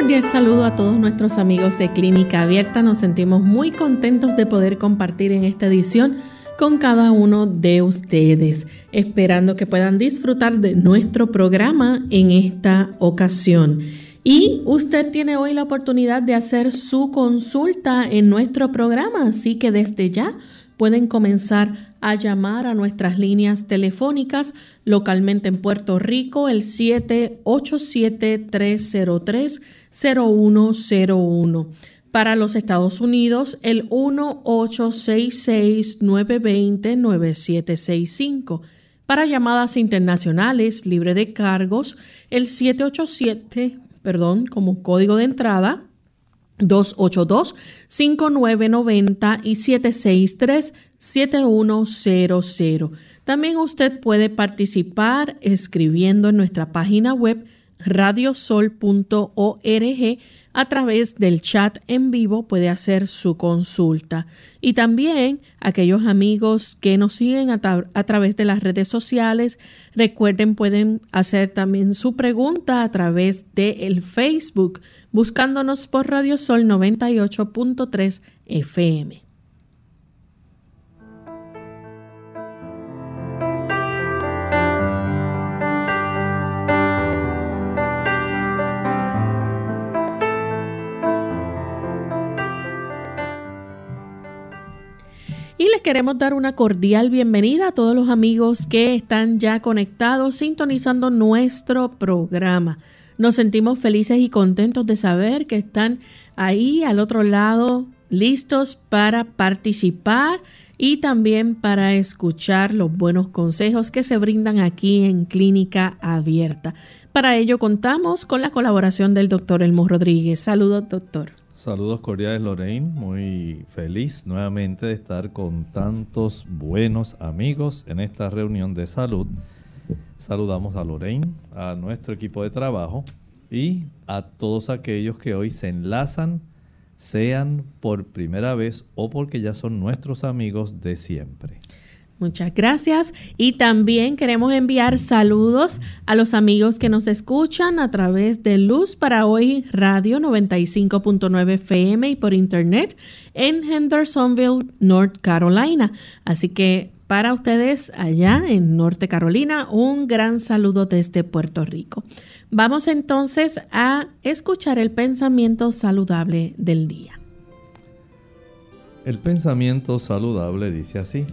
Cordial saludo a todos nuestros amigos de Clínica Abierta. Nos sentimos muy contentos de poder compartir en esta edición con cada uno de ustedes, esperando que puedan disfrutar de nuestro programa en esta ocasión. Y usted tiene hoy la oportunidad de hacer su consulta en nuestro programa, así que desde ya pueden comenzar a llamar a nuestras líneas telefónicas localmente en Puerto Rico, el 787-303-0101. Para los Estados Unidos, el 1-866-920-9765. Para llamadas internacionales libre de cargos, el 787, perdón, como código de entrada, 282-5990 y 763-7100. También usted puede participar escribiendo en nuestra página web radiosol.org a través del chat en vivo puede hacer su consulta. Y también aquellos amigos que nos siguen a, través de las redes sociales, recuerden pueden hacer también su pregunta a través de el Facebook buscándonos por Radio Sol 98.3 FM. Y les queremos dar una cordial bienvenida a todos los amigos que están ya conectados, sintonizando nuestro programa. Nos sentimos felices y contentos de saber que están ahí al otro lado, listos para participar y también para escuchar los buenos consejos que se brindan aquí en Clínica Abierta. Para ello contamos con la colaboración del doctor Elmo Rodríguez. Saludos, doctor. Saludos cordiales, Lorraine. Muy feliz nuevamente de estar con tantos buenos amigos en esta reunión de salud Saludamos a Lorraine, a nuestro equipo de trabajo y a todos aquellos que hoy se enlazan, sean por primera vez o porque ya son nuestros amigos de siempre. Muchas gracias y también queremos enviar saludos a los amigos que nos escuchan a través de Luz para Hoy Radio 95.9 FM y por internet en Hendersonville, North Carolina. Así que para ustedes allá en Norte Carolina. Un gran saludo desde Puerto Rico. Vamos entonces a escuchar el pensamiento saludable del día. El pensamiento saludable dice así.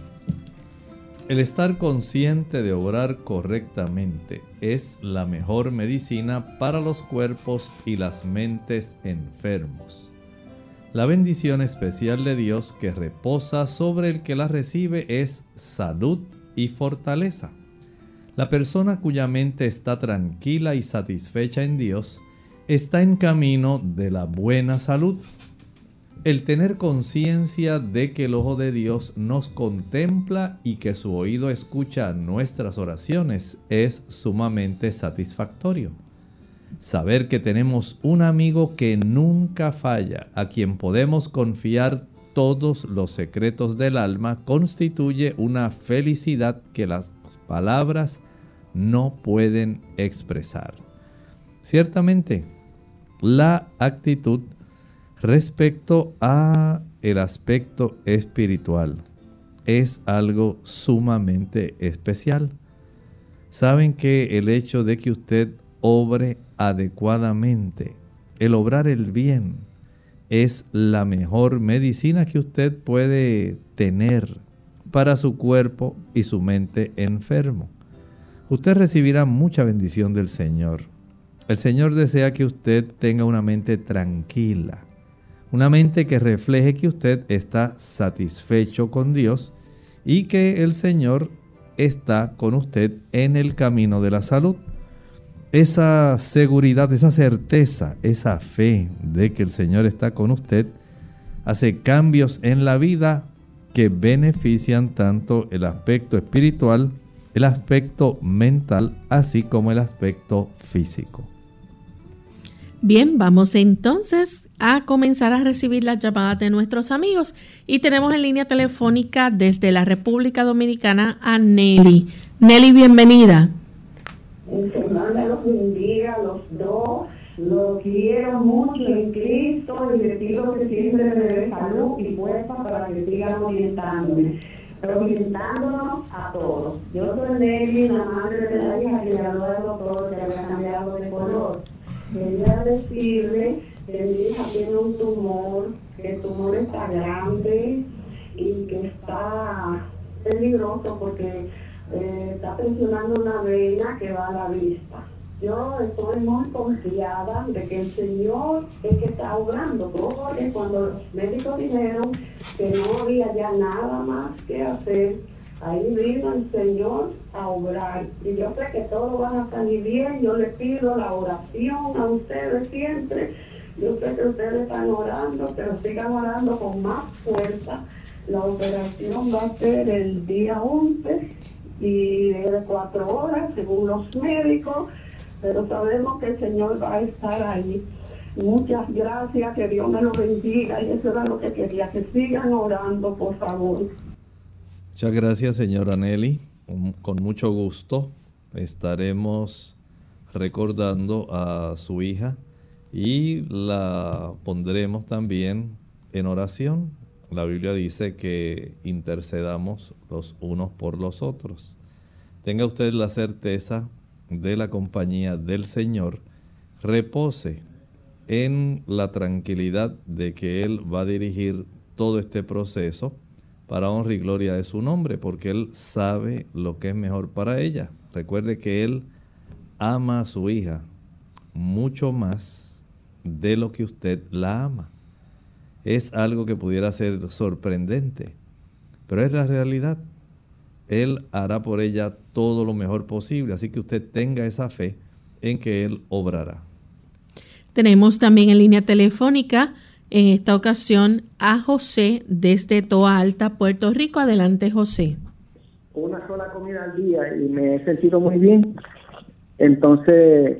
El estar consciente de obrar correctamente es la mejor medicina para los cuerpos y las mentes enfermos. La bendición especial de Dios que reposa sobre el que la recibe es salud y fortaleza. La persona cuya mente está tranquila y satisfecha en Dios está en camino de la buena salud. El tener conciencia de que el ojo de Dios nos contempla y que su oído escucha nuestras oraciones es sumamente satisfactorio. Saber que tenemos un amigo que nunca falla, a quien podemos confiar todos los secretos del alma, constituye una felicidad que las palabras no pueden expresar. Ciertamente, la actitud Respecto a el aspecto espiritual, es algo sumamente especial. Saben que el hecho de que usted obre adecuadamente, el obrar el bien, es la mejor medicina que usted puede tener para su cuerpo y su mente enfermo. Usted recibirá mucha bendición del Señor. El Señor desea que usted tenga una mente tranquila, una mente que refleje que usted está satisfecho con Dios y que el Señor está con usted en el camino de la salud. Esa seguridad, esa certeza, esa fe de que el Señor está con usted hace cambios en la vida que benefician tanto el aspecto espiritual, el aspecto mental, así como el aspecto físico. Bien, vamos entonces a comenzar a recibir las llamadas de nuestros amigos. Y tenemos en línea telefónica desde la República Dominicana a Nelly. Nelly, bienvenida. El Señor me los bendiga a los dos. Los quiero mucho en Cristo y les pido que siempre me dé salud y fuerza para que sigan orientándome, orientándonos a todos. Yo soy Nelly, la madre de la hija que ya luego todo que había cambiado de color. Quería decirle mi hija tiene un tumor, que el tumor está grande y que está peligroso porque eh, está presionando una vena que va a la vista. Yo estoy muy confiada de que el Señor es que está obrando. Porque cuando los médicos dijeron que no había ya nada más que hacer, ahí vino el Señor a obrar. Y yo sé que todo va a salir bien. Yo le pido la oración a ustedes siempre yo sé que ustedes están orando, pero sigan orando con más fuerza. La operación va a ser el día 11 y de cuatro horas, según los médicos, pero sabemos que el Señor va a estar ahí. Muchas gracias, que Dios me lo bendiga y eso era lo que quería, que sigan orando, por favor. Muchas gracias, señora Nelly. Con mucho gusto estaremos recordando a su hija y la pondremos también en oración. La Biblia dice que intercedamos los unos por los otros. Tenga usted la certeza de la compañía del Señor. Repose en la tranquilidad de que Él va a dirigir todo este proceso para honra y gloria de su nombre, porque Él sabe lo que es mejor para ella. Recuerde que Él ama a su hija mucho más de lo que usted la ama. Es algo que pudiera ser sorprendente, pero es la realidad. Él hará por ella todo lo mejor posible, así que usted tenga esa fe en que Él obrará. Tenemos también en línea telefónica en esta ocasión a José desde Toa Alta, Puerto Rico. Adelante, José. Una sola comida al día y me he sentido muy bien. Entonces,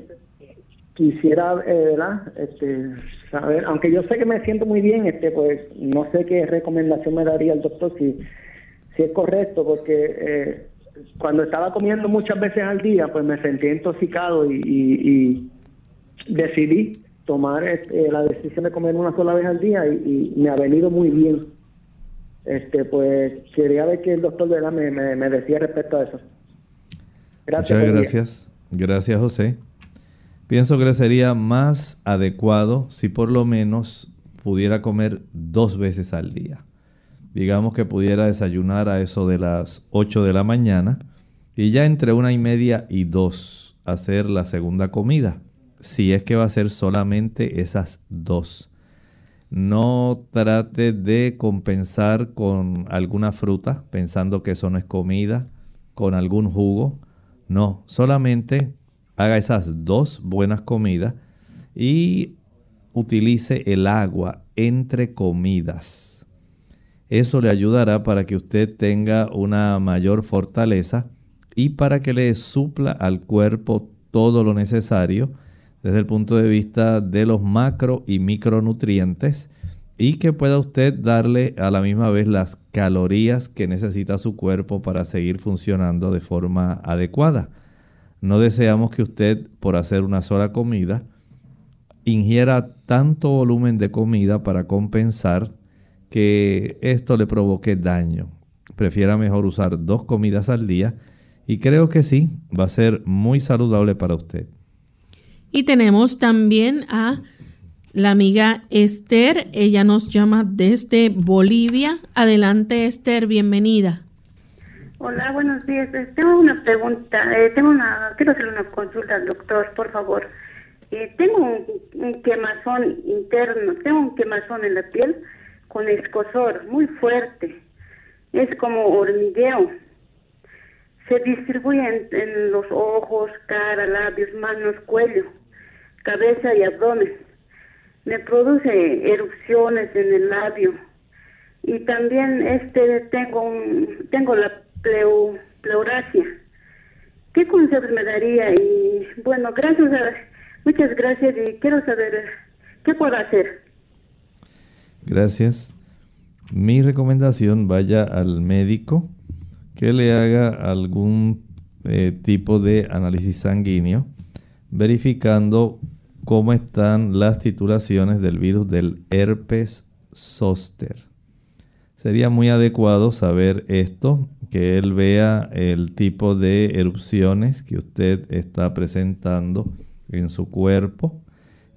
quisiera, eh, ¿verdad? Este, saber, aunque yo sé que me siento muy bien, este, pues no sé qué recomendación me daría el doctor si, si es correcto, porque eh, cuando estaba comiendo muchas veces al día, pues me sentí intoxicado y, decidí tomar este, la decisión de comer una sola vez al día y, me ha venido muy bien. Este, pues quería ver qué el doctor ¿verdad? Me, me, decía respecto a eso. Gracias. Muchas gracias. Gracias, José. Pienso que sería más adecuado si por lo menos pudiera comer dos veces al día. Digamos que pudiera desayunar a eso de las 8 de la mañana y ya entre una y media y dos hacer la segunda comida. Si es que va a ser solamente esas dos. No trate de compensar con alguna fruta, pensando que eso no es comida, con algún jugo. No, solamente haga esas dos buenas comidas y utilice el agua entre comidas. Eso le ayudará para que usted tenga una mayor fortaleza y para que le supla al cuerpo todo lo necesario desde el punto de vista de los macro y micronutrientes y que pueda usted darle a la misma vez las calorías que necesita su cuerpo para seguir funcionando de forma adecuada. No deseamos que usted, por hacer una sola comida, ingiera tanto volumen de comida para compensar que esto le provoque daño. Prefiera mejor usar dos comidas al día y creo que sí, va a ser muy saludable para usted. Y tenemos también a la amiga Esther, ella nos llama desde Bolivia. Adelante Esther, bienvenida. Hola, buenos días. Eh, tengo una pregunta, eh, tengo una, quiero hacer una consulta al doctor, por favor. Eh, tengo un, quemazón interno, tengo un quemazón en la piel con escosor muy fuerte. Es como hormigueo. Se distribuye en los ojos, cara, labios, manos, cuello, cabeza y abdomen me produce erupciones en el labio y también este tengo un, tengo la pleu, pleuracia. ¿Qué consejos me daría? Y bueno, gracias, a, muchas gracias y quiero saber qué puedo hacer. Gracias. Mi recomendación, vaya al médico que le haga algún eh, tipo de análisis sanguíneo verificando cómo están las titulaciones del virus del herpes zóster. Sería muy adecuado saber esto, que él vea el tipo de erupciones que usted está presentando en su cuerpo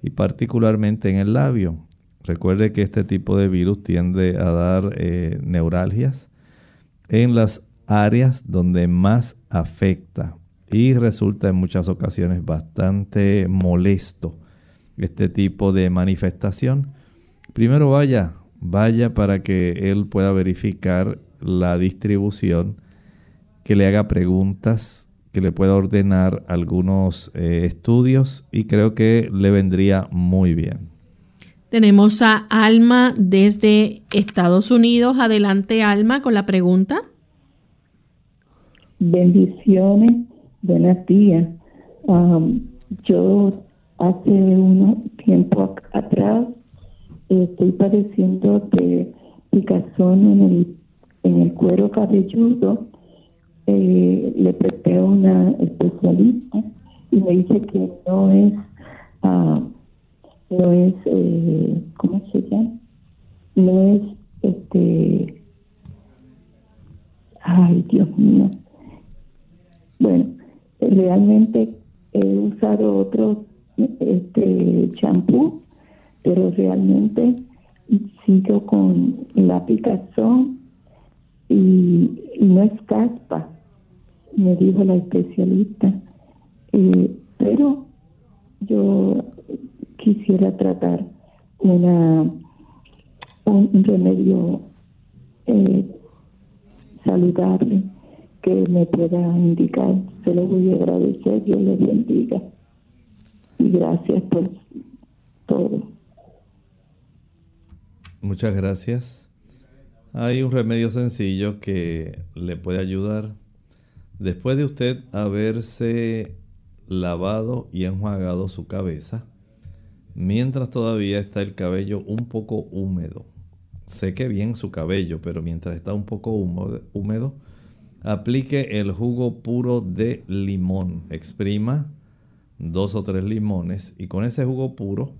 y particularmente en el labio. Recuerde que este tipo de virus tiende a dar eh, neuralgias en las áreas donde más afecta y resulta en muchas ocasiones bastante molesto este tipo de manifestación, primero vaya, vaya para que él pueda verificar la distribución, que le haga preguntas, que le pueda ordenar algunos eh, estudios y creo que le vendría muy bien. Tenemos a Alma desde Estados Unidos. Adelante, Alma, con la pregunta. Bendiciones, buenos días. Um, yo hace un tiempo atrás estoy padeciendo de picazón en el, en el cuero cabelludo. Eh, le presté a una especialista y me dice que no es, uh, no es, eh, ¿cómo se llama? No es, este, ay Dios mío. Bueno, realmente he usado otros este champú, pero realmente sigo con la picazón y, no es caspa, me dijo la especialista. Eh, pero yo quisiera tratar una un, remedio eh, saludable que me pueda indicar. Se lo voy a agradecer, Dios le bendiga gracias por todo. Muchas gracias. Hay un remedio sencillo que le puede ayudar. Después de usted haberse lavado y enjuagado su cabeza, mientras todavía está el cabello un poco húmedo, seque bien su cabello, pero mientras está un poco húmedo, aplique el jugo puro de limón. Exprima dos o tres limones y con ese jugo puro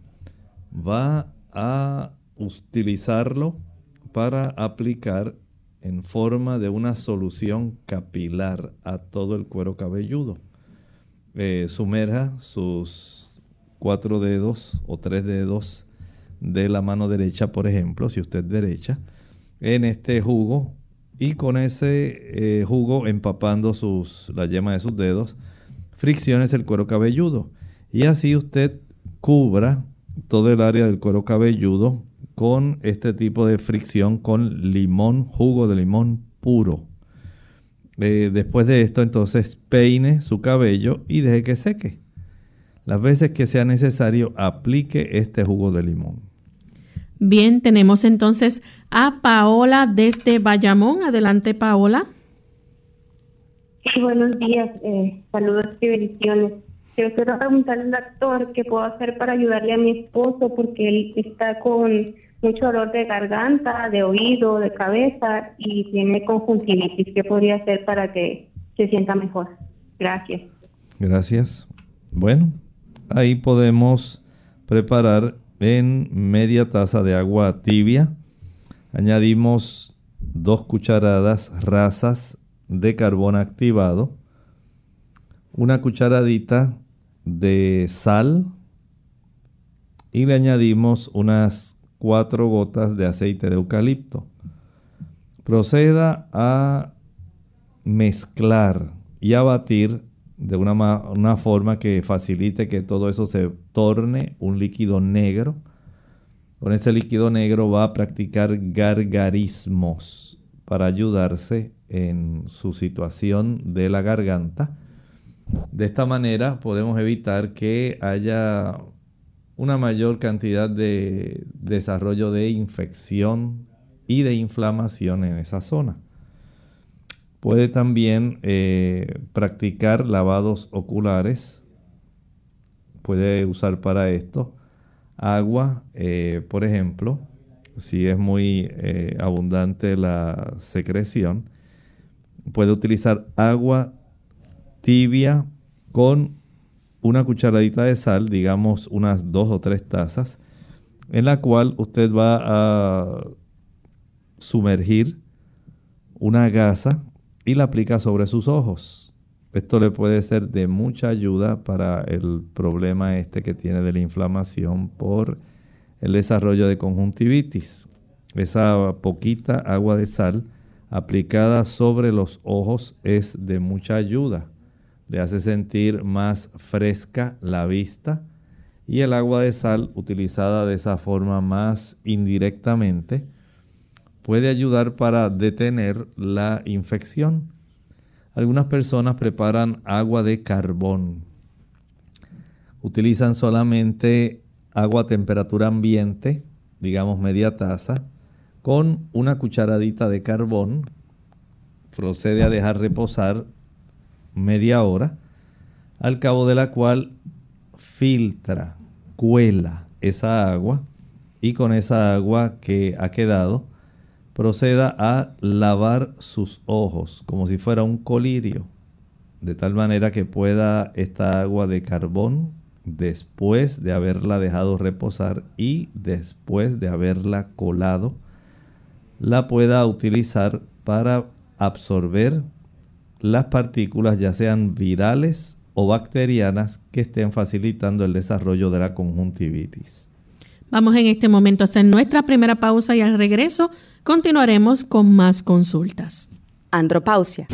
va a utilizarlo para aplicar en forma de una solución capilar a todo el cuero cabelludo. Eh, sumerja sus cuatro dedos o tres dedos de la mano derecha, por ejemplo, si usted derecha, en este jugo y con ese eh, jugo empapando sus, la yema de sus dedos, fricciones el cuero cabelludo. Y así usted cubra todo el área del cuero cabelludo con este tipo de fricción con limón, jugo de limón puro. Eh, después de esto, entonces peine su cabello y deje que seque. Las veces que sea necesario, aplique este jugo de limón. Bien, tenemos entonces a Paola desde Bayamón. Adelante, Paola. Sí, buenos días. Eh, saludos y bendiciones. Yo quiero preguntarle al doctor qué puedo hacer para ayudarle a mi esposo porque él está con mucho dolor de garganta, de oído, de cabeza y tiene conjuntivitis. ¿Qué podría hacer para que se sienta mejor? Gracias. Gracias. Bueno, ahí podemos preparar en media taza de agua tibia. Añadimos dos cucharadas rasas de carbón activado, una cucharadita de sal y le añadimos unas cuatro gotas de aceite de eucalipto. Proceda a mezclar y a batir de una, una, forma que facilite que todo eso se torne un líquido negro. Con ese líquido negro va a practicar gargarismos para ayudarse en su situación de la garganta. De esta manera podemos evitar que haya una mayor cantidad de desarrollo de infección y de inflamación en esa zona. Puede también eh, practicar lavados oculares. Puede usar para esto agua, eh, por ejemplo, si es muy eh, abundante la secreción. Puede utilizar agua tibia con una cucharadita de sal, digamos unas dos o tres tazas, en la cual usted va a sumergir una gasa y la aplica sobre sus ojos. Esto le puede ser de mucha ayuda para el problema este que tiene de la inflamación por el desarrollo de conjuntivitis. Esa poquita agua de sal aplicada sobre los ojos es de mucha ayuda. Le hace sentir más fresca la vista y el agua de sal utilizada de esa forma más indirectamente puede ayudar para detener la infección. Algunas personas preparan agua de carbón. Utilizan solamente agua a temperatura ambiente, digamos media taza, con una cucharadita de carbón. Procede a dejar reposar media hora, al cabo de la cual filtra, cuela esa agua y con esa agua que ha quedado proceda a lavar sus ojos como si fuera un colirio, de tal manera que pueda esta agua de carbón, después de haberla dejado reposar y después de haberla colado, la pueda utilizar para absorber las partículas, ya sean virales o bacterianas, que estén facilitando el desarrollo de la conjuntivitis. Vamos en este momento a hacer nuestra primera pausa y al regreso continuaremos con más consultas. Andropausia.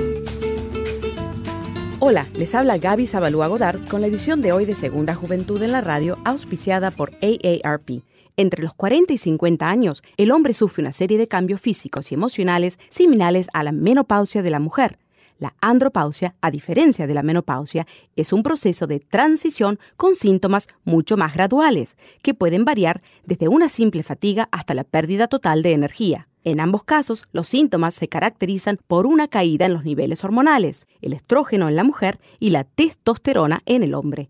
Hola, les habla Gaby Zabalúa Godard con la edición de hoy de Segunda Juventud en la Radio, auspiciada por AARP. Entre los 40 y 50 años, el hombre sufre una serie de cambios físicos y emocionales similares a la menopausia de la mujer. La andropausia, a diferencia de la menopausia, es un proceso de transición con síntomas mucho más graduales, que pueden variar desde una simple fatiga hasta la pérdida total de energía. En ambos casos, los síntomas se caracterizan por una caída en los niveles hormonales, el estrógeno en la mujer y la testosterona en el hombre.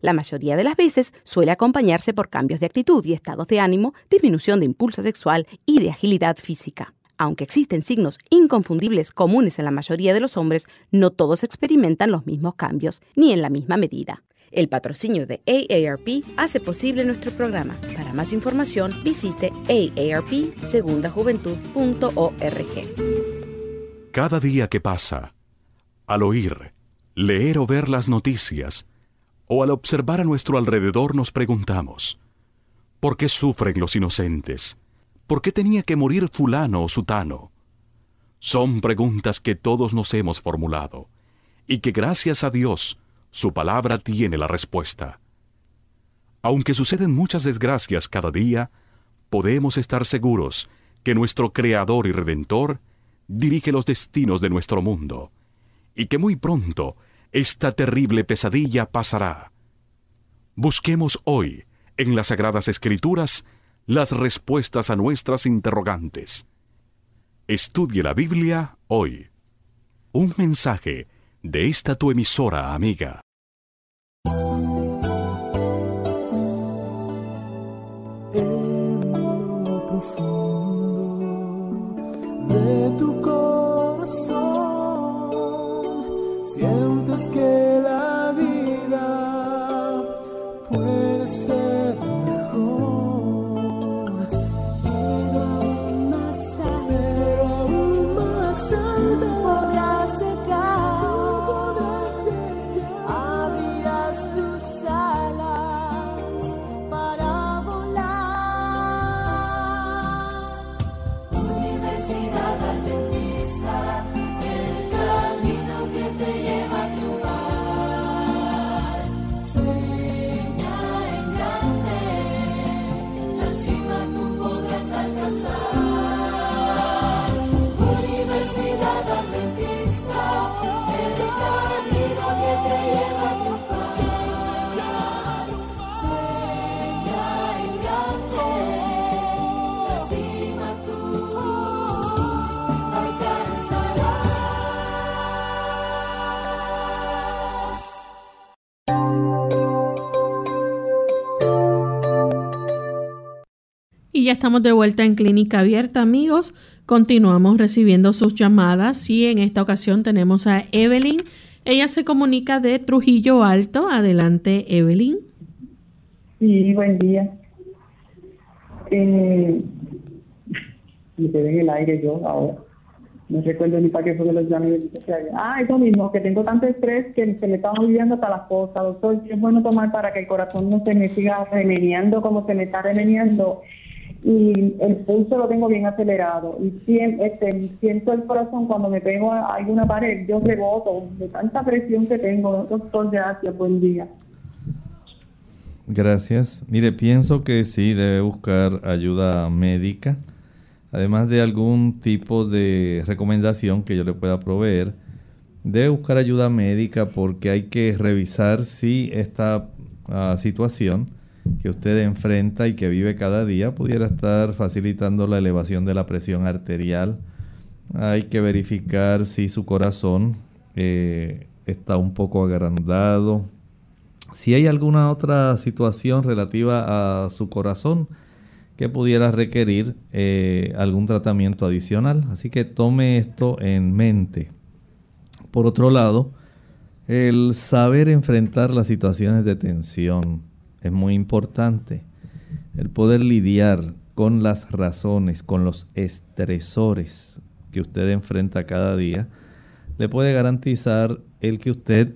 la mayoría de las veces suele acompañarse por cambios de actitud y estados de ánimo, disminución de impulso sexual y de agilidad física. Aunque existen signos inconfundibles comunes en la mayoría de los hombres, no todos experimentan los mismos cambios, ni en la misma medida. El patrocinio de AARP hace posible nuestro programa. Para más información, visite aarpsegundajuventud.org. Cada día que pasa, al oír, leer o ver las noticias, o al observar a nuestro alrededor nos preguntamos, ¿por qué sufren los inocentes? ¿Por qué tenía que morir fulano o sutano? Son preguntas que todos nos hemos formulado y que gracias a Dios su palabra tiene la respuesta. Aunque suceden muchas desgracias cada día, podemos estar seguros que nuestro Creador y Redentor dirige los destinos de nuestro mundo y que muy pronto esta terrible pesadilla pasará. Busquemos hoy, en las Sagradas Escrituras, las respuestas a nuestras interrogantes. Estudie la Biblia hoy. Un mensaje de esta tu emisora amiga. Profundo de tu corazón que la vida. Puede ser ya estamos de vuelta en Clínica Abierta, amigos. Continuamos recibiendo sus llamadas y en esta ocasión tenemos a Evelyn. Ella se comunica de Trujillo Alto. Adelante, Evelyn. Sí, buen día. Eh, me quedé en el aire yo ahora. No recuerdo ni para qué fue que los llamé. Ah, eso mismo, que tengo tanto estrés que se me están olvidando hasta las cosas. Doctor, ¿qué es bueno tomar para que el corazón no se me siga remediando como se me está remediando? Y el pulso lo tengo bien acelerado. Y este, siento el corazón cuando me pego a alguna pared, yo reboto de tanta presión que tengo. Doctor, gracias, buen día. Gracias. Mire, pienso que sí debe buscar ayuda médica, además de algún tipo de recomendación que yo le pueda proveer. Debe buscar ayuda médica porque hay que revisar si esta ah, situación que usted enfrenta y que vive cada día pudiera estar facilitando la elevación de la presión arterial. Hay que verificar si su corazón eh, está un poco agrandado, si hay alguna otra situación relativa a su corazón que pudiera requerir eh, algún tratamiento adicional. Así que tome esto en mente. Por otro lado, el saber enfrentar las situaciones de tensión es muy importante. El poder lidiar con las razones, con los estresores que usted enfrenta cada día, le puede garantizar el que usted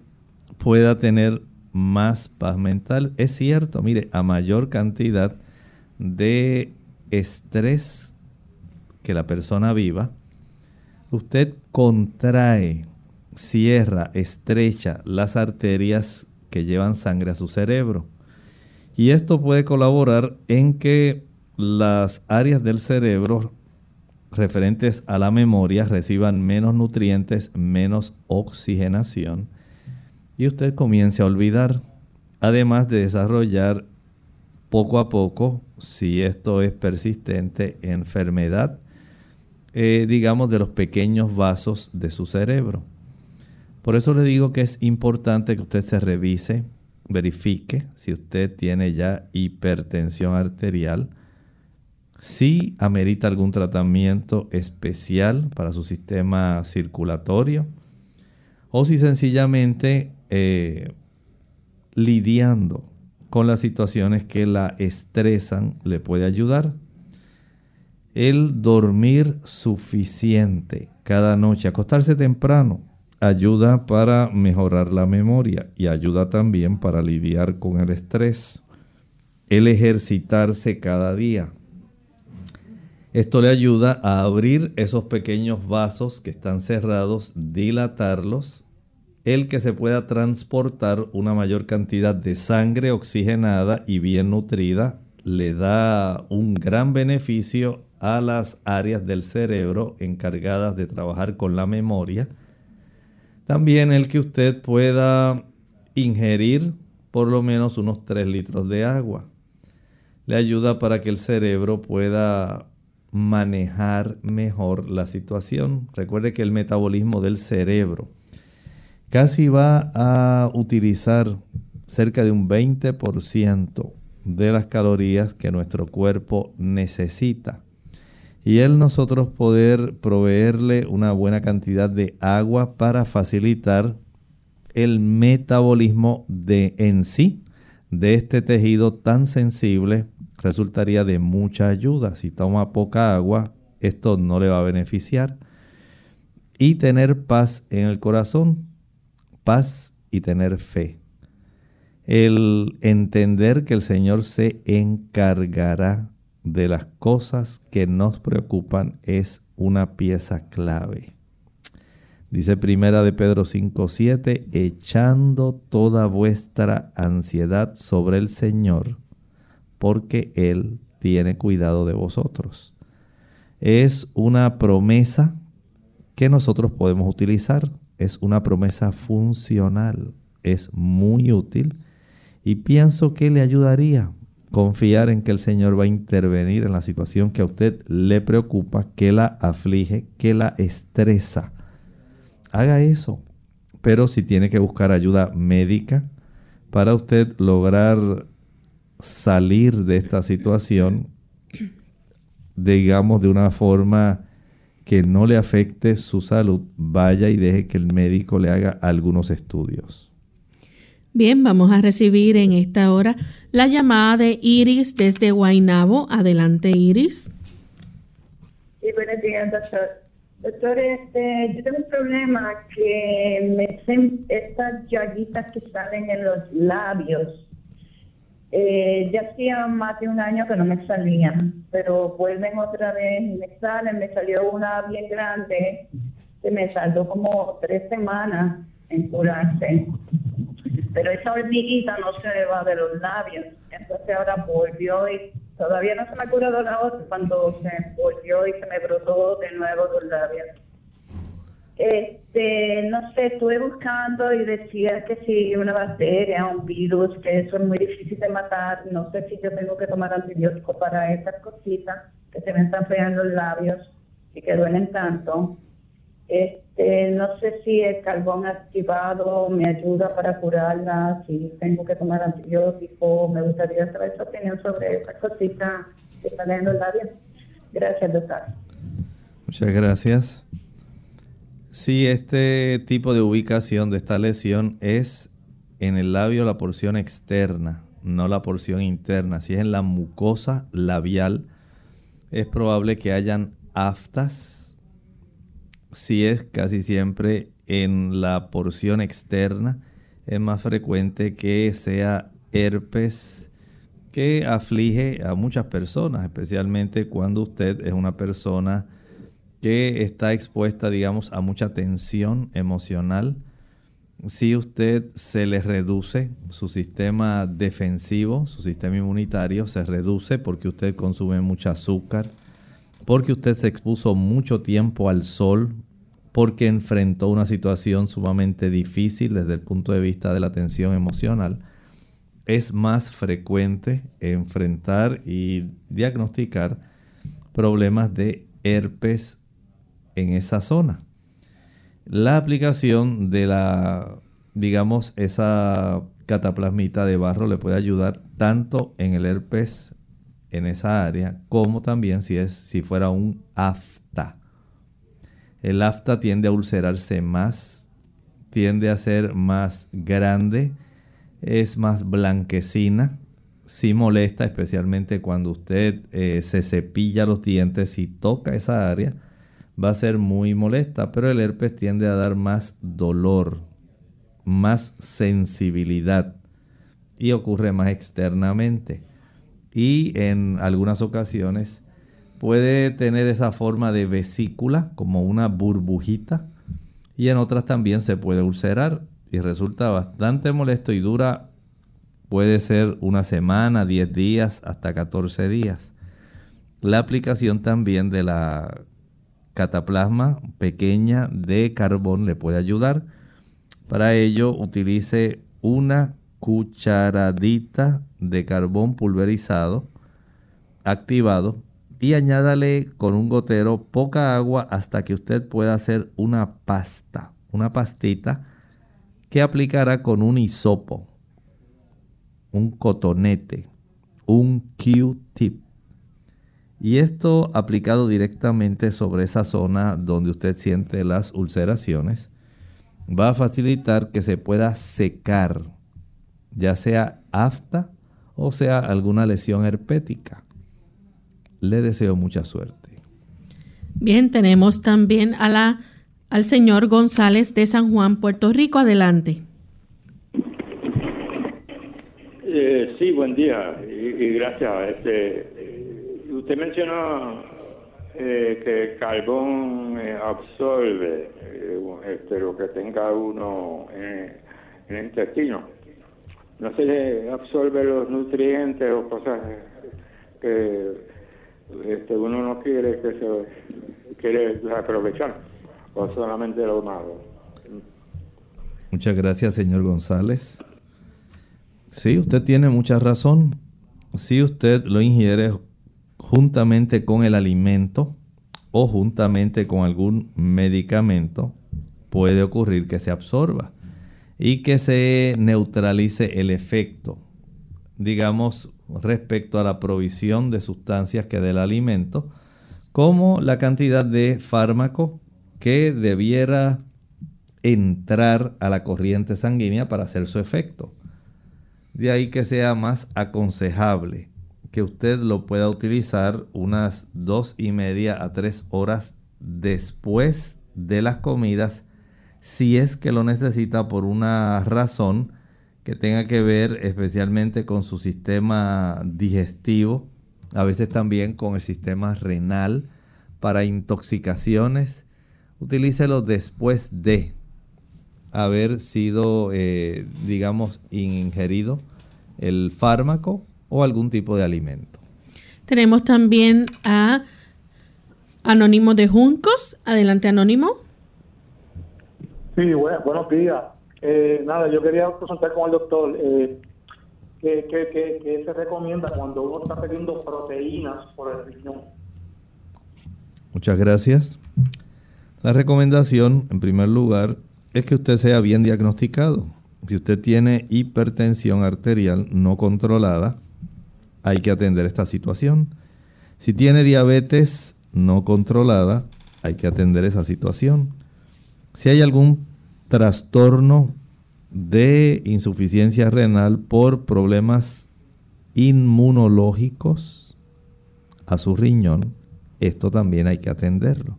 pueda tener más paz mental. Es cierto, mire, a mayor cantidad de estrés que la persona viva, usted contrae, cierra, estrecha las arterias que llevan sangre a su cerebro. Y esto puede colaborar en que las áreas del cerebro referentes a la memoria reciban menos nutrientes, menos oxigenación y usted comience a olvidar, además de desarrollar poco a poco, si esto es persistente, enfermedad, eh, digamos, de los pequeños vasos de su cerebro. Por eso le digo que es importante que usted se revise, verifique si usted tiene ya hipertensión arterial, si amerita algún tratamiento especial para su sistema circulatorio, o si sencillamente eh, lidiando con las situaciones que la estresan le puede ayudar. El dormir suficiente cada noche, acostarse temprano, ayuda para mejorar la memoria y ayuda también para lidiar con el estrés. El ejercitarse cada día. Esto le ayuda a abrir esos pequeños vasos que están cerrados, dilatarlos, el que se pueda transportar una mayor cantidad de sangre oxigenada y bien nutrida le da un gran beneficio a las áreas del cerebro encargadas de trabajar con la memoria. También el que usted pueda ingerir por lo menos unos 3 litros de agua. Le ayuda para que el cerebro pueda manejar mejor la situación. Recuerde que el metabolismo del cerebro casi va a utilizar cerca de un 20% de las calorías que nuestro cuerpo necesita. Y el nosotros poder proveerle una buena cantidad de agua para facilitar el metabolismo de en sí de este tejido tan sensible resultaría de mucha ayuda. Si toma poca agua, esto no le va a beneficiar. Y tener paz en el corazón, paz y tener fe. El entender que el Señor se encargará de las cosas que nos preocupan es una pieza clave. Dice primera de Pedro 5:7, echando toda vuestra ansiedad sobre el Señor, porque Él tiene cuidado de vosotros. Es una promesa que nosotros podemos utilizar, es una promesa funcional, es muy útil y pienso que le ayudaría confiar en que el Señor va a intervenir en la situación que a usted le preocupa, que la aflige, que la estresa. Haga eso, pero si tiene que buscar ayuda médica para usted lograr salir de esta situación, digamos de una forma que no le afecte su salud, vaya y deje que el médico le haga algunos estudios. Bien, vamos a recibir en esta hora la llamada de Iris desde Guainabo. Adelante, Iris. Sí, buenos días, doctor. Doctor, este, yo tengo un problema que me hacen estas llaguitas que salen en los labios. Eh, ya hacía más de un año que no me salían, pero vuelven otra vez y me salen. Me salió una bien grande, que me salió como tres semanas en curarse. Pero esa hormiguita no se va de los labios. Entonces ahora volvió y todavía no se me ha curado la otra cuando se volvió y se me brotó de nuevo los labios. Este, no sé, estuve buscando y decía que si una bacteria, un virus, que eso es muy difícil de matar, no sé si yo tengo que tomar antibiótico para esas cositas que se me están pegando los labios y que duelen tanto. Este, no sé si el carbón activado me ayuda para curarla, si tengo que tomar antibiótico, me gustaría saber su opinión sobre esa cosita que salen en los labios. Gracias, doctor. Muchas gracias. Sí, este tipo de ubicación de esta lesión es en el labio la porción externa, no la porción interna. Si es en la mucosa labial, es probable que hayan aftas si es casi siempre en la porción externa, es más frecuente que sea herpes que aflige a muchas personas, especialmente cuando usted es una persona que está expuesta, digamos, a mucha tensión emocional. Si usted se le reduce su sistema defensivo, su sistema inmunitario se reduce porque usted consume mucho azúcar, porque usted se expuso mucho tiempo al sol, porque enfrentó una situación sumamente difícil desde el punto de vista de la tensión emocional, es más frecuente enfrentar y diagnosticar problemas de herpes en esa zona. La aplicación de la, digamos, esa cataplasmita de barro le puede ayudar tanto en el herpes en esa área como también si es si fuera un afta. El afta tiende a ulcerarse más, tiende a ser más grande, es más blanquecina, sí molesta, especialmente cuando usted eh, se cepilla los dientes y toca esa área, va a ser muy molesta, pero el herpes tiende a dar más dolor, más sensibilidad y ocurre más externamente. Y en algunas ocasiones puede tener esa forma de vesícula, como una burbujita, y en otras también se puede ulcerar y resulta bastante molesto y dura, puede ser una semana, 10 días, hasta 14 días. La aplicación también de la cataplasma pequeña de carbón le puede ayudar. Para ello utilice una cucharadita de carbón pulverizado activado y añádale con un gotero poca agua hasta que usted pueda hacer una pasta, una pastita que aplicará con un hisopo, un cotonete, un Q-tip. Y esto aplicado directamente sobre esa zona donde usted siente las ulceraciones va a facilitar que se pueda secar, ya sea afta o sea alguna lesión herpética. Le deseo mucha suerte. Bien, tenemos también a la, al señor González de San Juan, Puerto Rico. Adelante. Eh, sí, buen día y, y gracias. Este, eh, usted mencionó eh, que el carbón eh, absorbe eh, este, lo que tenga uno en, en el intestino. No se le absorbe los nutrientes o cosas que este, uno no quiere que se quiere aprovechar o solamente lo malo. Muchas gracias, señor González. Sí, usted tiene mucha razón. Si usted lo ingiere juntamente con el alimento o juntamente con algún medicamento, puede ocurrir que se absorba y que se neutralice el efecto, digamos, respecto a la provisión de sustancias que del alimento, como la cantidad de fármaco que debiera entrar a la corriente sanguínea para hacer su efecto. De ahí que sea más aconsejable que usted lo pueda utilizar unas dos y media a tres horas después de las comidas, si es que lo necesita por una razón que tenga que ver especialmente con su sistema digestivo, a veces también con el sistema renal, para intoxicaciones, utilícelo después de haber sido, eh, digamos, ingerido el fármaco o algún tipo de alimento. Tenemos también a Anónimo de Juncos. Adelante, Anónimo. Sí, bueno, buenos días. Eh, nada, yo quería consultar con el doctor. Eh, ¿qué, se recomienda cuando uno está perdiendo proteínas por el riñón? Muchas gracias. La recomendación, en primer lugar, es que usted sea bien diagnosticado. Si usted tiene hipertensión arterial no controlada, hay que atender esta situación. Si tiene diabetes no controlada, hay que atender esa situación. Si hay algún trastorno de insuficiencia renal por problemas inmunológicos a su riñón, esto también hay que atenderlo,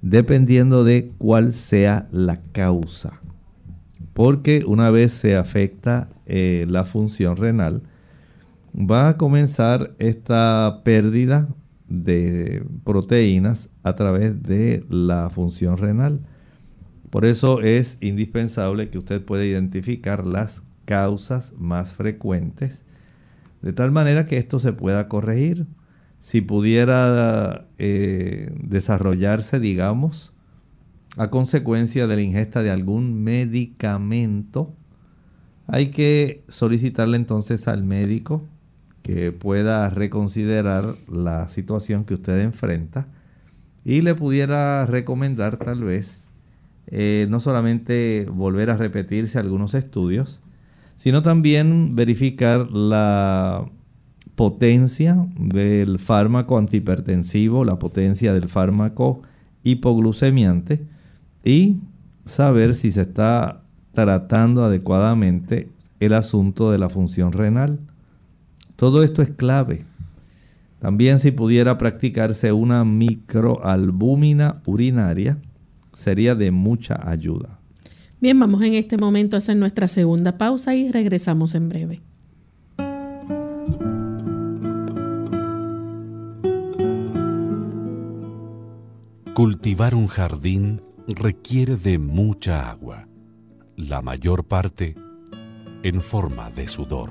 dependiendo de cuál sea la causa. Porque una vez se afecta eh, la función renal, va a comenzar esta pérdida de proteínas a través de la función renal. Por eso es indispensable que usted pueda identificar las causas más frecuentes, de tal manera que esto se pueda corregir. Si pudiera eh, desarrollarse, digamos, a consecuencia de la ingesta de algún medicamento, hay que solicitarle entonces al médico que pueda reconsiderar la situación que usted enfrenta y le pudiera recomendar tal vez eh, no solamente volver a repetirse algunos estudios, sino también verificar la potencia del fármaco antihipertensivo, la potencia del fármaco hipoglucemiante y saber si se está tratando adecuadamente el asunto de la función renal. Todo esto es clave. También si pudiera practicarse una microalbúmina urinaria, sería de mucha ayuda. Bien, vamos en este momento a hacer nuestra segunda pausa y regresamos en breve. Cultivar un jardín requiere de mucha agua, la mayor parte en forma de sudor.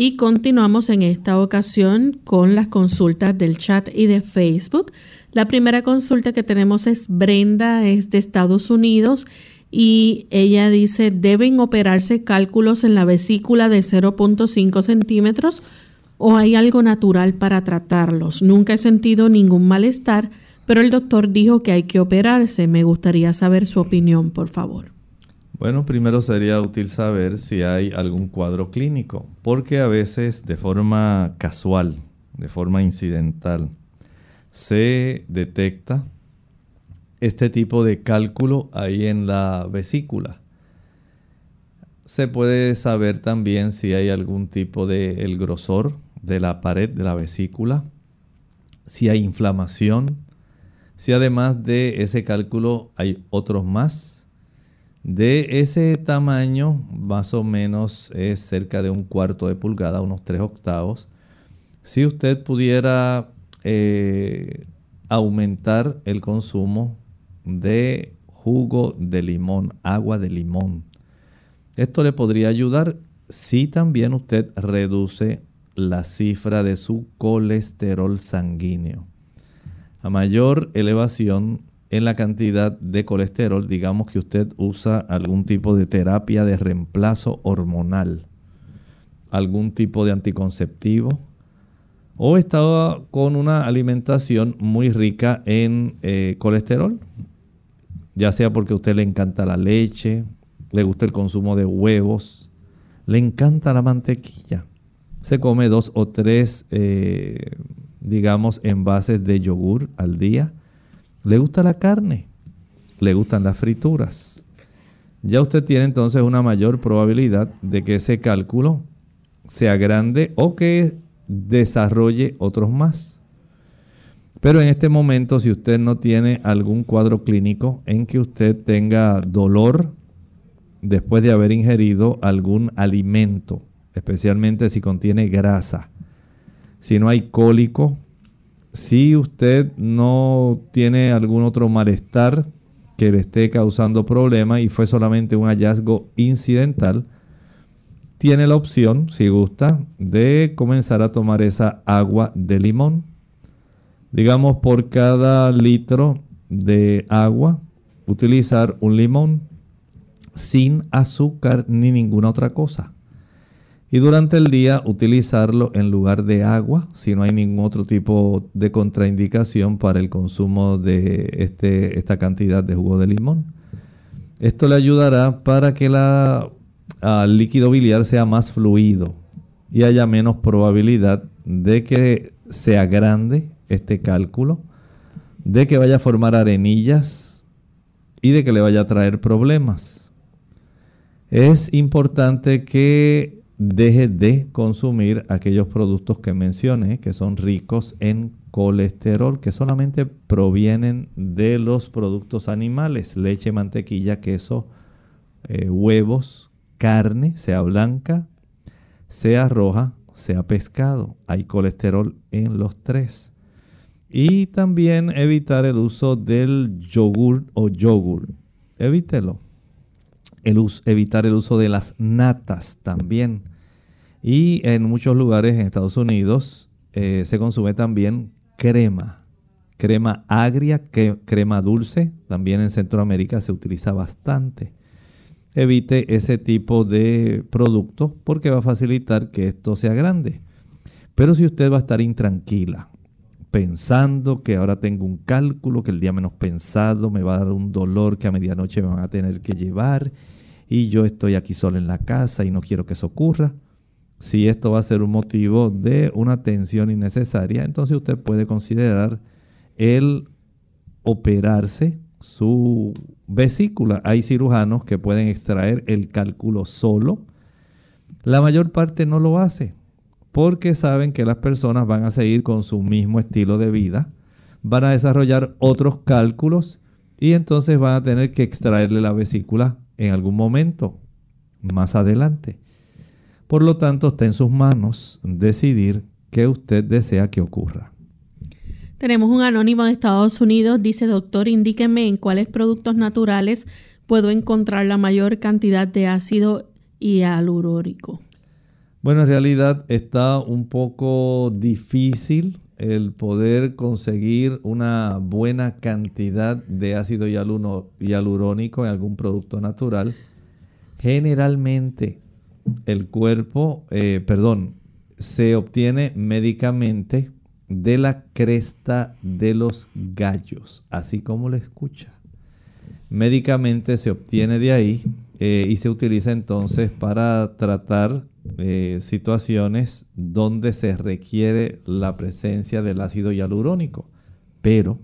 y continuamos en esta ocasión con las consultas del chat y de Facebook. La primera consulta que tenemos es Brenda, es de Estados Unidos y ella dice, ¿deben operarse cálculos en la vesícula de 0.5 centímetros o hay algo natural para tratarlos? Nunca he sentido ningún malestar, pero el doctor dijo que hay que operarse. Me gustaría saber su opinión, por favor. Bueno, primero sería útil saber si hay algún cuadro clínico, porque a veces de forma casual, de forma incidental, se detecta este tipo de cálculo ahí en la vesícula. Se puede saber también si hay algún tipo de el grosor de la pared de la vesícula, si hay inflamación, si además de ese cálculo hay otros más de ese tamaño, más o menos es cerca de un cuarto de pulgada, unos tres octavos. Si usted pudiera eh, aumentar el consumo de jugo de limón, agua de limón, esto le podría ayudar si también usted reduce la cifra de su colesterol sanguíneo. A mayor elevación en la cantidad de colesterol, digamos que usted usa algún tipo de terapia de reemplazo hormonal, algún tipo de anticonceptivo, o estaba con una alimentación muy rica en eh, colesterol, ya sea porque a usted le encanta la leche, le gusta el consumo de huevos, le encanta la mantequilla, se come dos o tres, eh, digamos, envases de yogur al día, le gusta la carne, le gustan las frituras. Ya usted tiene entonces una mayor probabilidad de que ese cálculo sea grande o que desarrolle otros más. Pero en este momento, si usted no tiene algún cuadro clínico en que usted tenga dolor después de haber ingerido algún alimento, especialmente si contiene grasa, si no hay cólico, si usted no tiene algún otro malestar que le esté causando problemas y fue solamente un hallazgo incidental, tiene la opción, si gusta, de comenzar a tomar esa agua de limón. Digamos, por cada litro de agua, utilizar un limón sin azúcar ni ninguna otra cosa. Y durante el día utilizarlo en lugar de agua, si no hay ningún otro tipo de contraindicación para el consumo de este, esta cantidad de jugo de limón. Esto le ayudará para que la, ah, el líquido biliar sea más fluido y haya menos probabilidad de que sea grande este cálculo, de que vaya a formar arenillas y de que le vaya a traer problemas. Es importante que deje de consumir aquellos productos que mencioné que son ricos en colesterol, que solamente provienen de los productos animales, leche, mantequilla, queso, eh, huevos, carne, sea blanca, sea roja, sea pescado. Hay colesterol en los tres. Y también evitar el uso del yogur o yogur. Evítelo. Evitar el uso de las natas también. Y en muchos lugares en Estados Unidos eh, se consume también crema. Crema agria, que- crema dulce. También en Centroamérica se utiliza bastante. Evite ese tipo de producto porque va a facilitar que esto sea grande. Pero si usted va a estar intranquila, pensando que ahora tengo un cálculo, que el día menos pensado me va a dar un dolor que a medianoche me van a tener que llevar y yo estoy aquí solo en la casa y no quiero que eso ocurra. Si esto va a ser un motivo de una tensión innecesaria, entonces usted puede considerar el operarse su vesícula. Hay cirujanos que pueden extraer el cálculo solo. La mayor parte no lo hace porque saben que las personas van a seguir con su mismo estilo de vida, van a desarrollar otros cálculos y entonces van a tener que extraerle la vesícula en algún momento más adelante. Por lo tanto, está en sus manos decidir qué usted desea que ocurra. Tenemos un anónimo de Estados Unidos, dice doctor, indíqueme en cuáles productos naturales puedo encontrar la mayor cantidad de ácido hialurónico. Bueno, en realidad está un poco difícil el poder conseguir una buena cantidad de ácido hialurónico en algún producto natural. Generalmente el cuerpo, eh, perdón, se obtiene médicamente de la cresta de los gallos, así como lo escucha. Médicamente se obtiene de ahí eh, y se utiliza entonces para tratar eh, situaciones donde se requiere la presencia del ácido hialurónico. Pero,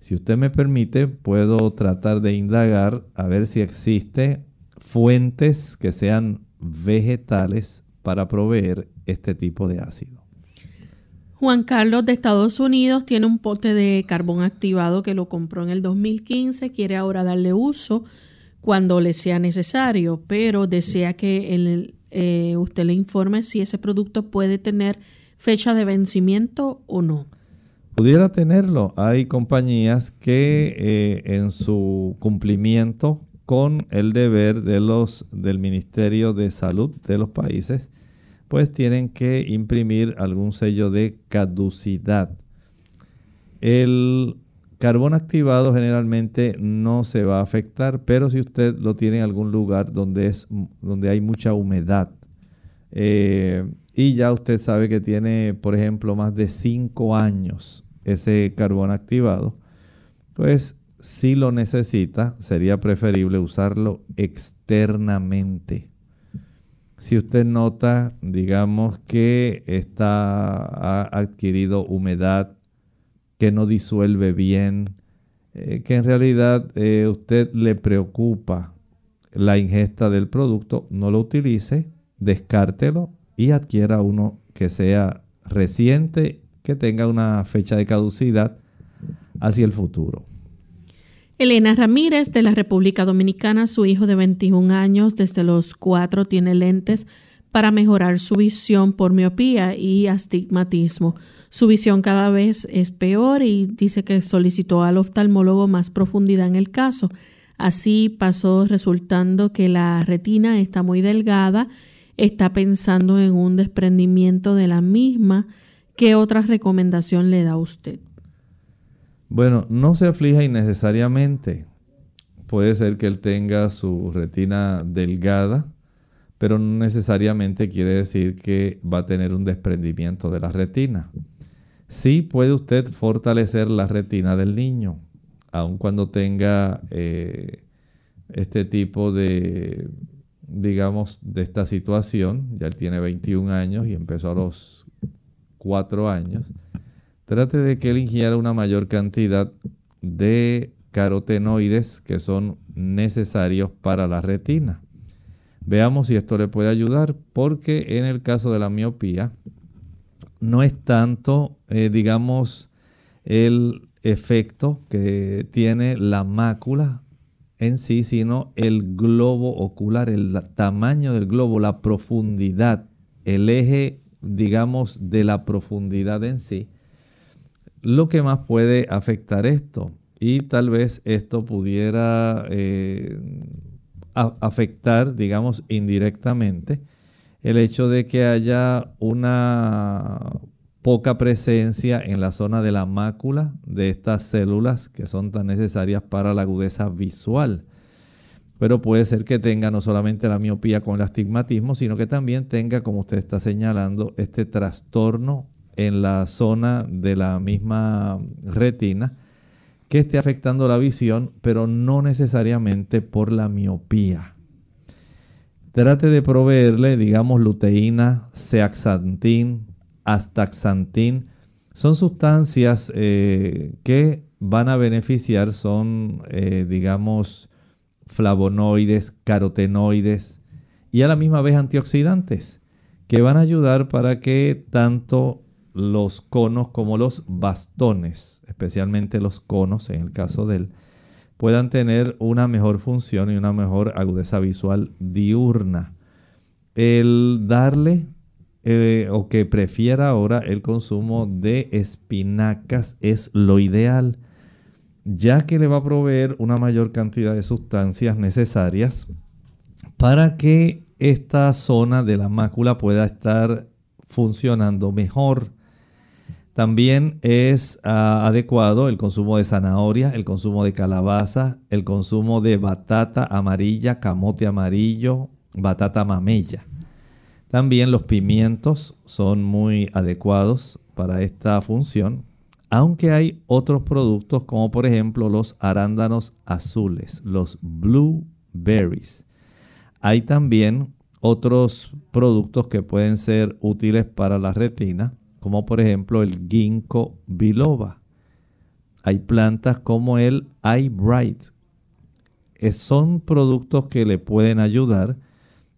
si usted me permite, puedo tratar de indagar a ver si existe fuentes que sean vegetales para proveer este tipo de ácido. Juan Carlos de Estados Unidos tiene un pote de carbón activado que lo compró en el 2015, quiere ahora darle uso cuando le sea necesario, pero desea que eh, usted le informe si ese producto puede tener fecha de vencimiento o no. Pudiera tenerlo. Hay compañías que eh, en su cumplimiento con el deber de los, del Ministerio de Salud de los países, pues tienen que imprimir algún sello de caducidad. El carbón activado generalmente no se va a afectar, pero si usted lo tiene en algún lugar donde, es, donde hay mucha humedad eh, y ya usted sabe que tiene, por ejemplo, más de 5 años ese carbón activado, pues si lo necesita, sería preferible usarlo externamente. Si usted nota, digamos que está, ha adquirido humedad, que no disuelve bien, eh, que en realidad eh, usted le preocupa la ingesta del producto, no lo utilice, descártelo y adquiera uno que sea reciente, que tenga una fecha de caducidad hacia el futuro. Elena Ramírez de la República Dominicana, su hijo de 21 años, desde los 4 tiene lentes para mejorar su visión por miopía y astigmatismo. Su visión cada vez es peor y dice que solicitó al oftalmólogo más profundidad en el caso. Así pasó resultando que la retina está muy delgada, está pensando en un desprendimiento de la misma. ¿Qué otra recomendación le da usted? Bueno, no se aflija innecesariamente. Puede ser que él tenga su retina delgada, pero no necesariamente quiere decir que va a tener un desprendimiento de la retina. Sí puede usted fortalecer la retina del niño, aun cuando tenga eh, este tipo de, digamos, de esta situación. Ya él tiene 21 años y empezó a los 4 años trate de que él ingiera una mayor cantidad de carotenoides que son necesarios para la retina. Veamos si esto le puede ayudar porque en el caso de la miopía no es tanto, eh, digamos, el efecto que tiene la mácula en sí, sino el globo ocular, el tamaño del globo, la profundidad, el eje, digamos, de la profundidad en sí lo que más puede afectar esto. Y tal vez esto pudiera eh, afectar, digamos, indirectamente el hecho de que haya una poca presencia en la zona de la mácula de estas células que son tan necesarias para la agudeza visual. Pero puede ser que tenga no solamente la miopía con el astigmatismo, sino que también tenga, como usted está señalando, este trastorno en la zona de la misma retina que esté afectando la visión, pero no necesariamente por la miopía. trate de proveerle, digamos, luteína, zeaxantin, astaxantin. Son sustancias eh, que van a beneficiar, son, eh, digamos, flavonoides, carotenoides y a la misma vez antioxidantes que van a ayudar para que tanto los conos como los bastones, especialmente los conos en el caso de él, puedan tener una mejor función y una mejor agudeza visual diurna. El darle eh, o que prefiera ahora el consumo de espinacas es lo ideal, ya que le va a proveer una mayor cantidad de sustancias necesarias para que esta zona de la mácula pueda estar funcionando mejor. También es ah, adecuado el consumo de zanahoria, el consumo de calabaza, el consumo de batata amarilla, camote amarillo, batata mamella. También los pimientos son muy adecuados para esta función, aunque hay otros productos como por ejemplo los arándanos azules, los blueberries. Hay también otros productos que pueden ser útiles para la retina, como por ejemplo el ginkgo biloba. Hay plantas como el iBright. Son productos que le pueden ayudar,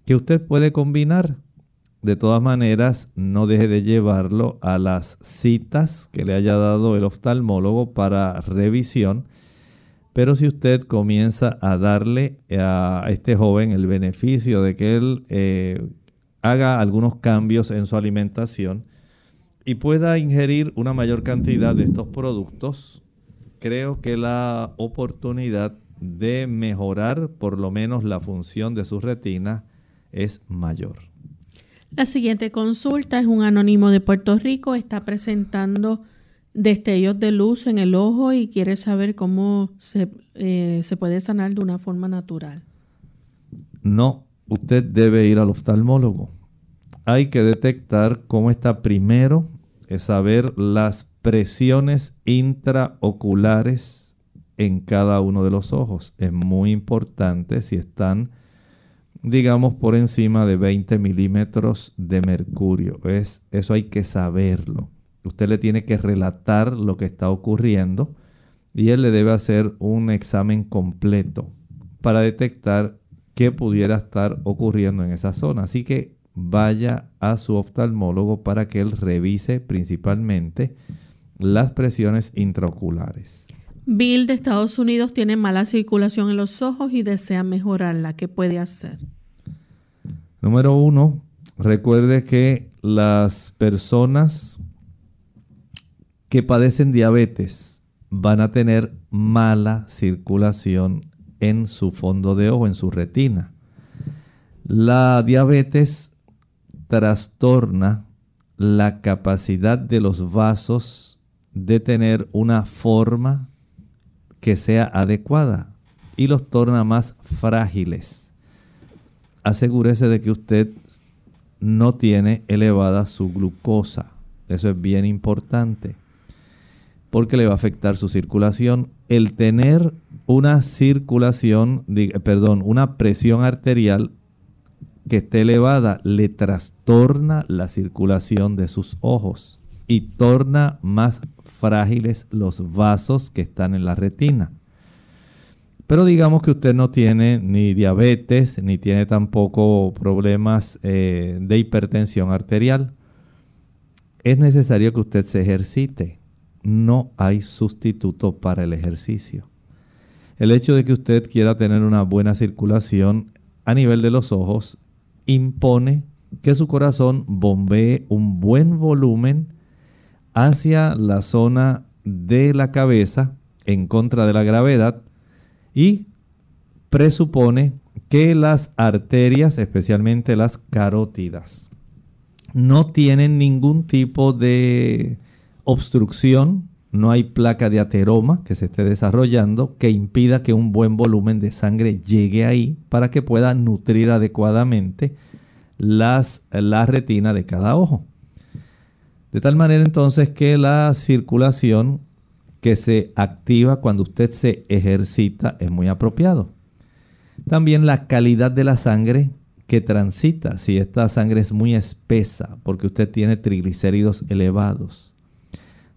que usted puede combinar. De todas maneras, no deje de llevarlo a las citas que le haya dado el oftalmólogo para revisión. Pero si usted comienza a darle a este joven el beneficio de que él eh, haga algunos cambios en su alimentación, y pueda ingerir una mayor cantidad de estos productos, creo que la oportunidad de mejorar por lo menos la función de su retina es mayor. La siguiente consulta es un anónimo de Puerto Rico, está presentando destellos de luz en el ojo y quiere saber cómo se, eh, se puede sanar de una forma natural. No, usted debe ir al oftalmólogo hay que detectar cómo está primero, es saber las presiones intraoculares en cada uno de los ojos. Es muy importante si están, digamos, por encima de 20 milímetros de mercurio. Es, eso hay que saberlo. Usted le tiene que relatar lo que está ocurriendo y él le debe hacer un examen completo para detectar qué pudiera estar ocurriendo en esa zona. Así que vaya a su oftalmólogo para que él revise principalmente las presiones intraoculares. Bill de Estados Unidos tiene mala circulación en los ojos y desea mejorarla. ¿Qué puede hacer? Número uno, recuerde que las personas que padecen diabetes van a tener mala circulación en su fondo de ojo, en su retina. La diabetes trastorna la capacidad de los vasos de tener una forma que sea adecuada y los torna más frágiles. Asegúrese de que usted no tiene elevada su glucosa. Eso es bien importante porque le va a afectar su circulación. El tener una circulación, perdón, una presión arterial que esté elevada le trastorna la circulación de sus ojos y torna más frágiles los vasos que están en la retina. Pero digamos que usted no tiene ni diabetes, ni tiene tampoco problemas eh, de hipertensión arterial. Es necesario que usted se ejercite. No hay sustituto para el ejercicio. El hecho de que usted quiera tener una buena circulación a nivel de los ojos impone que su corazón bombee un buen volumen hacia la zona de la cabeza en contra de la gravedad y presupone que las arterias, especialmente las carótidas, no tienen ningún tipo de obstrucción, no hay placa de ateroma que se esté desarrollando que impida que un buen volumen de sangre llegue ahí para que pueda nutrir adecuadamente las, la retina de cada ojo. De tal manera entonces que la circulación que se activa cuando usted se ejercita es muy apropiado. También la calidad de la sangre que transita, si esta sangre es muy espesa, porque usted tiene triglicéridos elevados,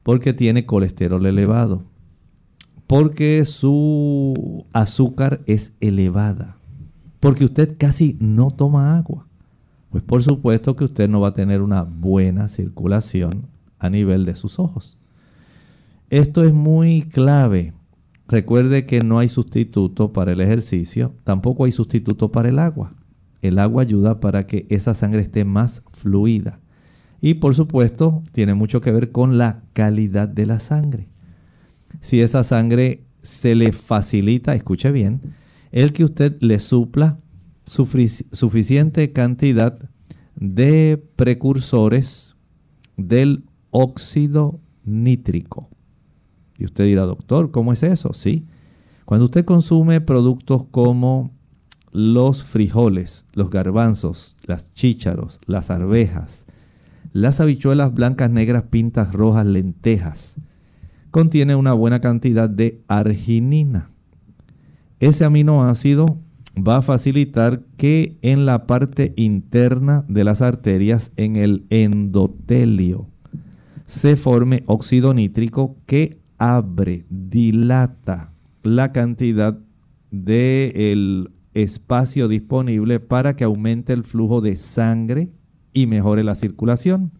porque tiene colesterol elevado, porque su azúcar es elevada, porque usted casi no toma agua, pues por supuesto que usted no va a tener una buena circulación a nivel de sus ojos. Esto es muy clave. Recuerde que no hay sustituto para el ejercicio, tampoco hay sustituto para el agua. El agua ayuda para que esa sangre esté más fluida. Y por supuesto, tiene mucho que ver con la calidad de la sangre. Si esa sangre se le facilita, escuche bien, el que usted le supla suficiente cantidad de precursores del óxido nítrico. Y usted dirá, doctor, ¿cómo es eso? Sí. Cuando usted consume productos como los frijoles, los garbanzos, las chícharos, las arvejas, las habichuelas blancas, negras, pintas, rojas, lentejas, contiene una buena cantidad de arginina. Ese aminoácido va a facilitar que en la parte interna de las arterias, en el endotelio, se forme óxido nítrico que abre, dilata la cantidad del espacio disponible para que aumente el flujo de sangre y mejore la circulación.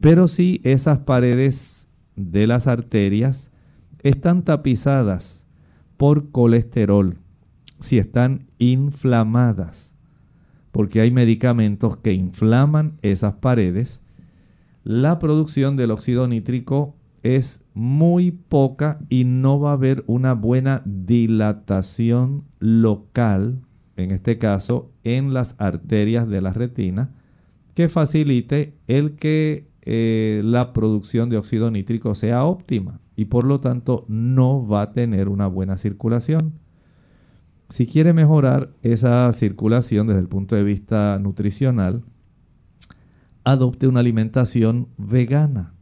Pero si esas paredes de las arterias están tapizadas por colesterol, si están inflamadas, porque hay medicamentos que inflaman esas paredes, la producción del óxido nítrico es muy poca y no va a haber una buena dilatación local, en este caso en las arterias de la retina, que facilite el que eh, la producción de óxido nítrico sea óptima y por lo tanto no va a tener una buena circulación. Si quiere mejorar esa circulación desde el punto de vista nutricional, adopte una alimentación vegana.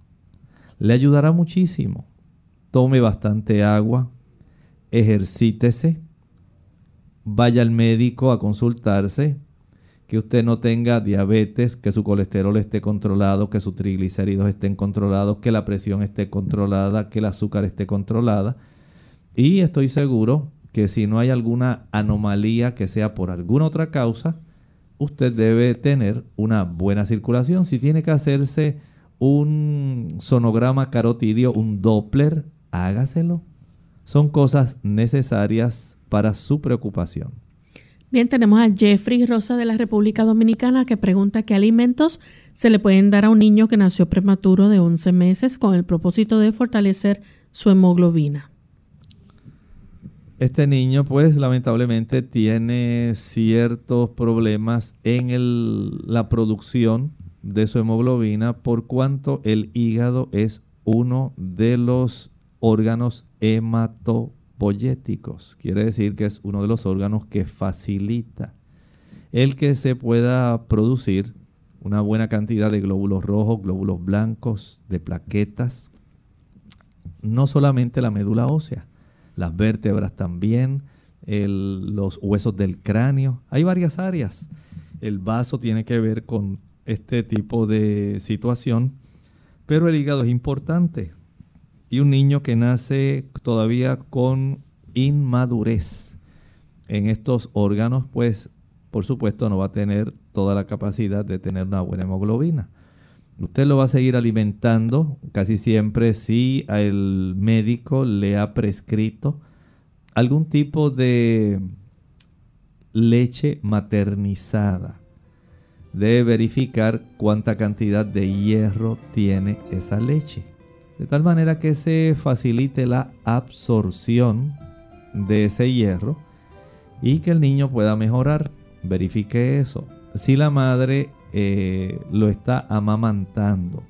Le ayudará muchísimo. Tome bastante agua, ejercítese, vaya al médico a consultarse, que usted no tenga diabetes, que su colesterol esté controlado, que sus triglicéridos estén controlados, que la presión esté controlada, que el azúcar esté controlada. Y estoy seguro que si no hay alguna anomalía que sea por alguna otra causa, usted debe tener una buena circulación. Si tiene que hacerse un sonograma carotidio, un Doppler, hágaselo. Son cosas necesarias para su preocupación. Bien, tenemos a Jeffrey Rosa de la República Dominicana que pregunta qué alimentos se le pueden dar a un niño que nació prematuro de 11 meses con el propósito de fortalecer su hemoglobina. Este niño pues lamentablemente tiene ciertos problemas en la producción de su hemoglobina por cuanto el hígado es uno de los órganos hemato poyéticos. Quiere decir que es uno de los órganos que facilita el que se pueda producir una buena cantidad de glóbulos rojos, glóbulos blancos, de plaquetas. No solamente la médula ósea, las vértebras también, los huesos del cráneo. Hay varias áreas. El vaso tiene que ver con este tipo de situación, pero el hígado es importante y un niño que nace todavía con inmadurez en estos órganos, pues por supuesto no va a tener toda la capacidad de tener una buena hemoglobina. Usted lo va a seguir alimentando casi siempre si el médico le ha prescrito algún tipo de leche maternizada. Debe verificar cuánta cantidad de hierro tiene esa leche de tal manera que se facilite la absorción de ese hierro y que el niño pueda mejorar. Verifique eso. Si la madre eh, lo está amamantando,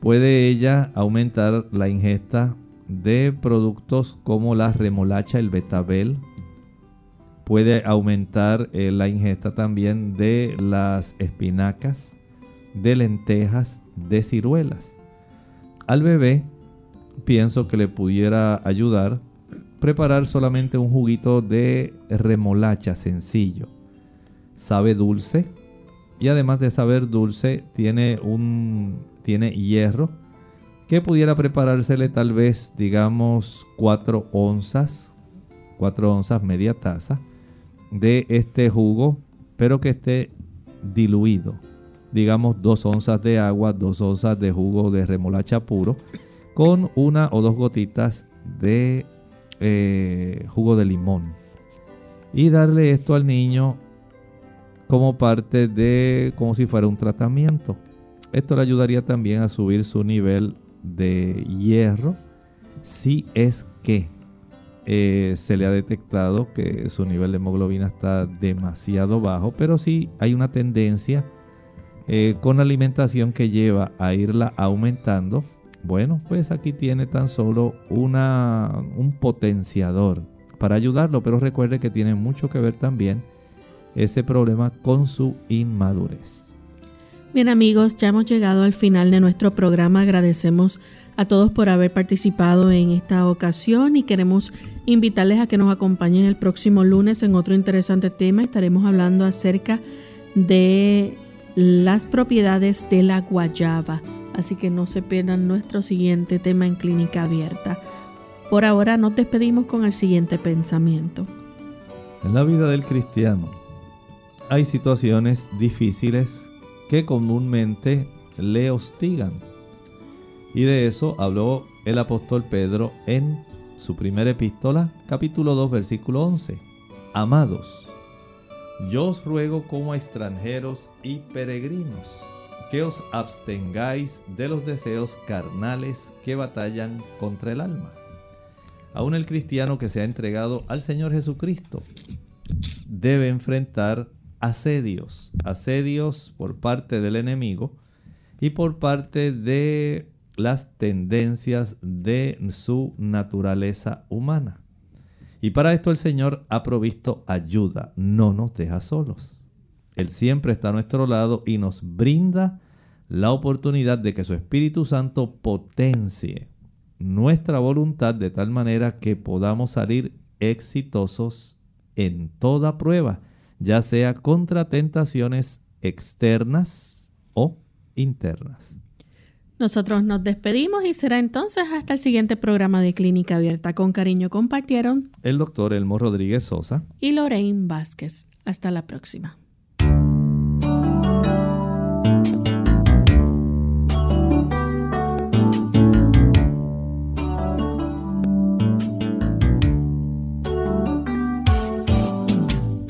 puede ella aumentar la ingesta de productos como la remolacha, el betabel. Puede aumentar eh, la ingesta también de las espinacas, de lentejas, de ciruelas. Al bebé pienso que le pudiera ayudar preparar solamente un juguito de remolacha sencillo. sabe dulce y además de saber dulce tiene un tiene hierro que pudiera preparársele tal vez digamos 4 onzas 4 onzas media taza de este jugo pero que esté diluido. Digamos 2 onzas de agua 2 onzas de jugo de remolacha puro con una o dos gotitas de eh, jugo de limón. Y darle esto al niño como parte de como si fuera un tratamiento. Esto le ayudaría también a subir su nivel de hierro si es que eh, se le ha detectado que su nivel de hemoglobina está demasiado bajo, pero si hay una tendencia eh, con la alimentación que lleva a irla aumentando. Bueno, pues aquí tiene tan solo una, un potenciador para ayudarlo, pero recuerde que tiene mucho que ver también ese problema con su inmadurez. Bien amigos, ya hemos llegado al final de nuestro programa. Agradecemos a todos por haber participado en esta ocasión y queremos invitarles a que nos acompañen el próximo lunes en otro interesante tema. Estaremos hablando acerca de las propiedades de la guayaba. Así que no se pierdan nuestro siguiente tema en clínica abierta. Por ahora nos despedimos con el siguiente pensamiento. En la vida del cristiano hay situaciones difíciles que comúnmente le hostigan. Y de eso habló el apóstol Pedro en su primera epístola, capítulo 2, versículo 11. Amados, yo os ruego como a extranjeros y peregrinos que os abstengáis de los deseos carnales que batallan contra el alma. Aún el cristiano que se ha entregado al Señor Jesucristo debe enfrentar asedios, asedios por parte del enemigo y por parte de las tendencias de su naturaleza humana. Y para esto el Señor ha provisto ayuda, no nos deja solos. Él siempre está a nuestro lado y nos brinda la oportunidad de que su Espíritu Santo potencie nuestra voluntad de tal manera que podamos salir exitosos en toda prueba ya sea contra tentaciones externas o internas. Nosotros nos despedimos y será entonces hasta el siguiente programa de Clínica Abierta. Con cariño compartieron el doctor Elmo Rodríguez Sosa y Lorraine Vázquez. Hasta la próxima.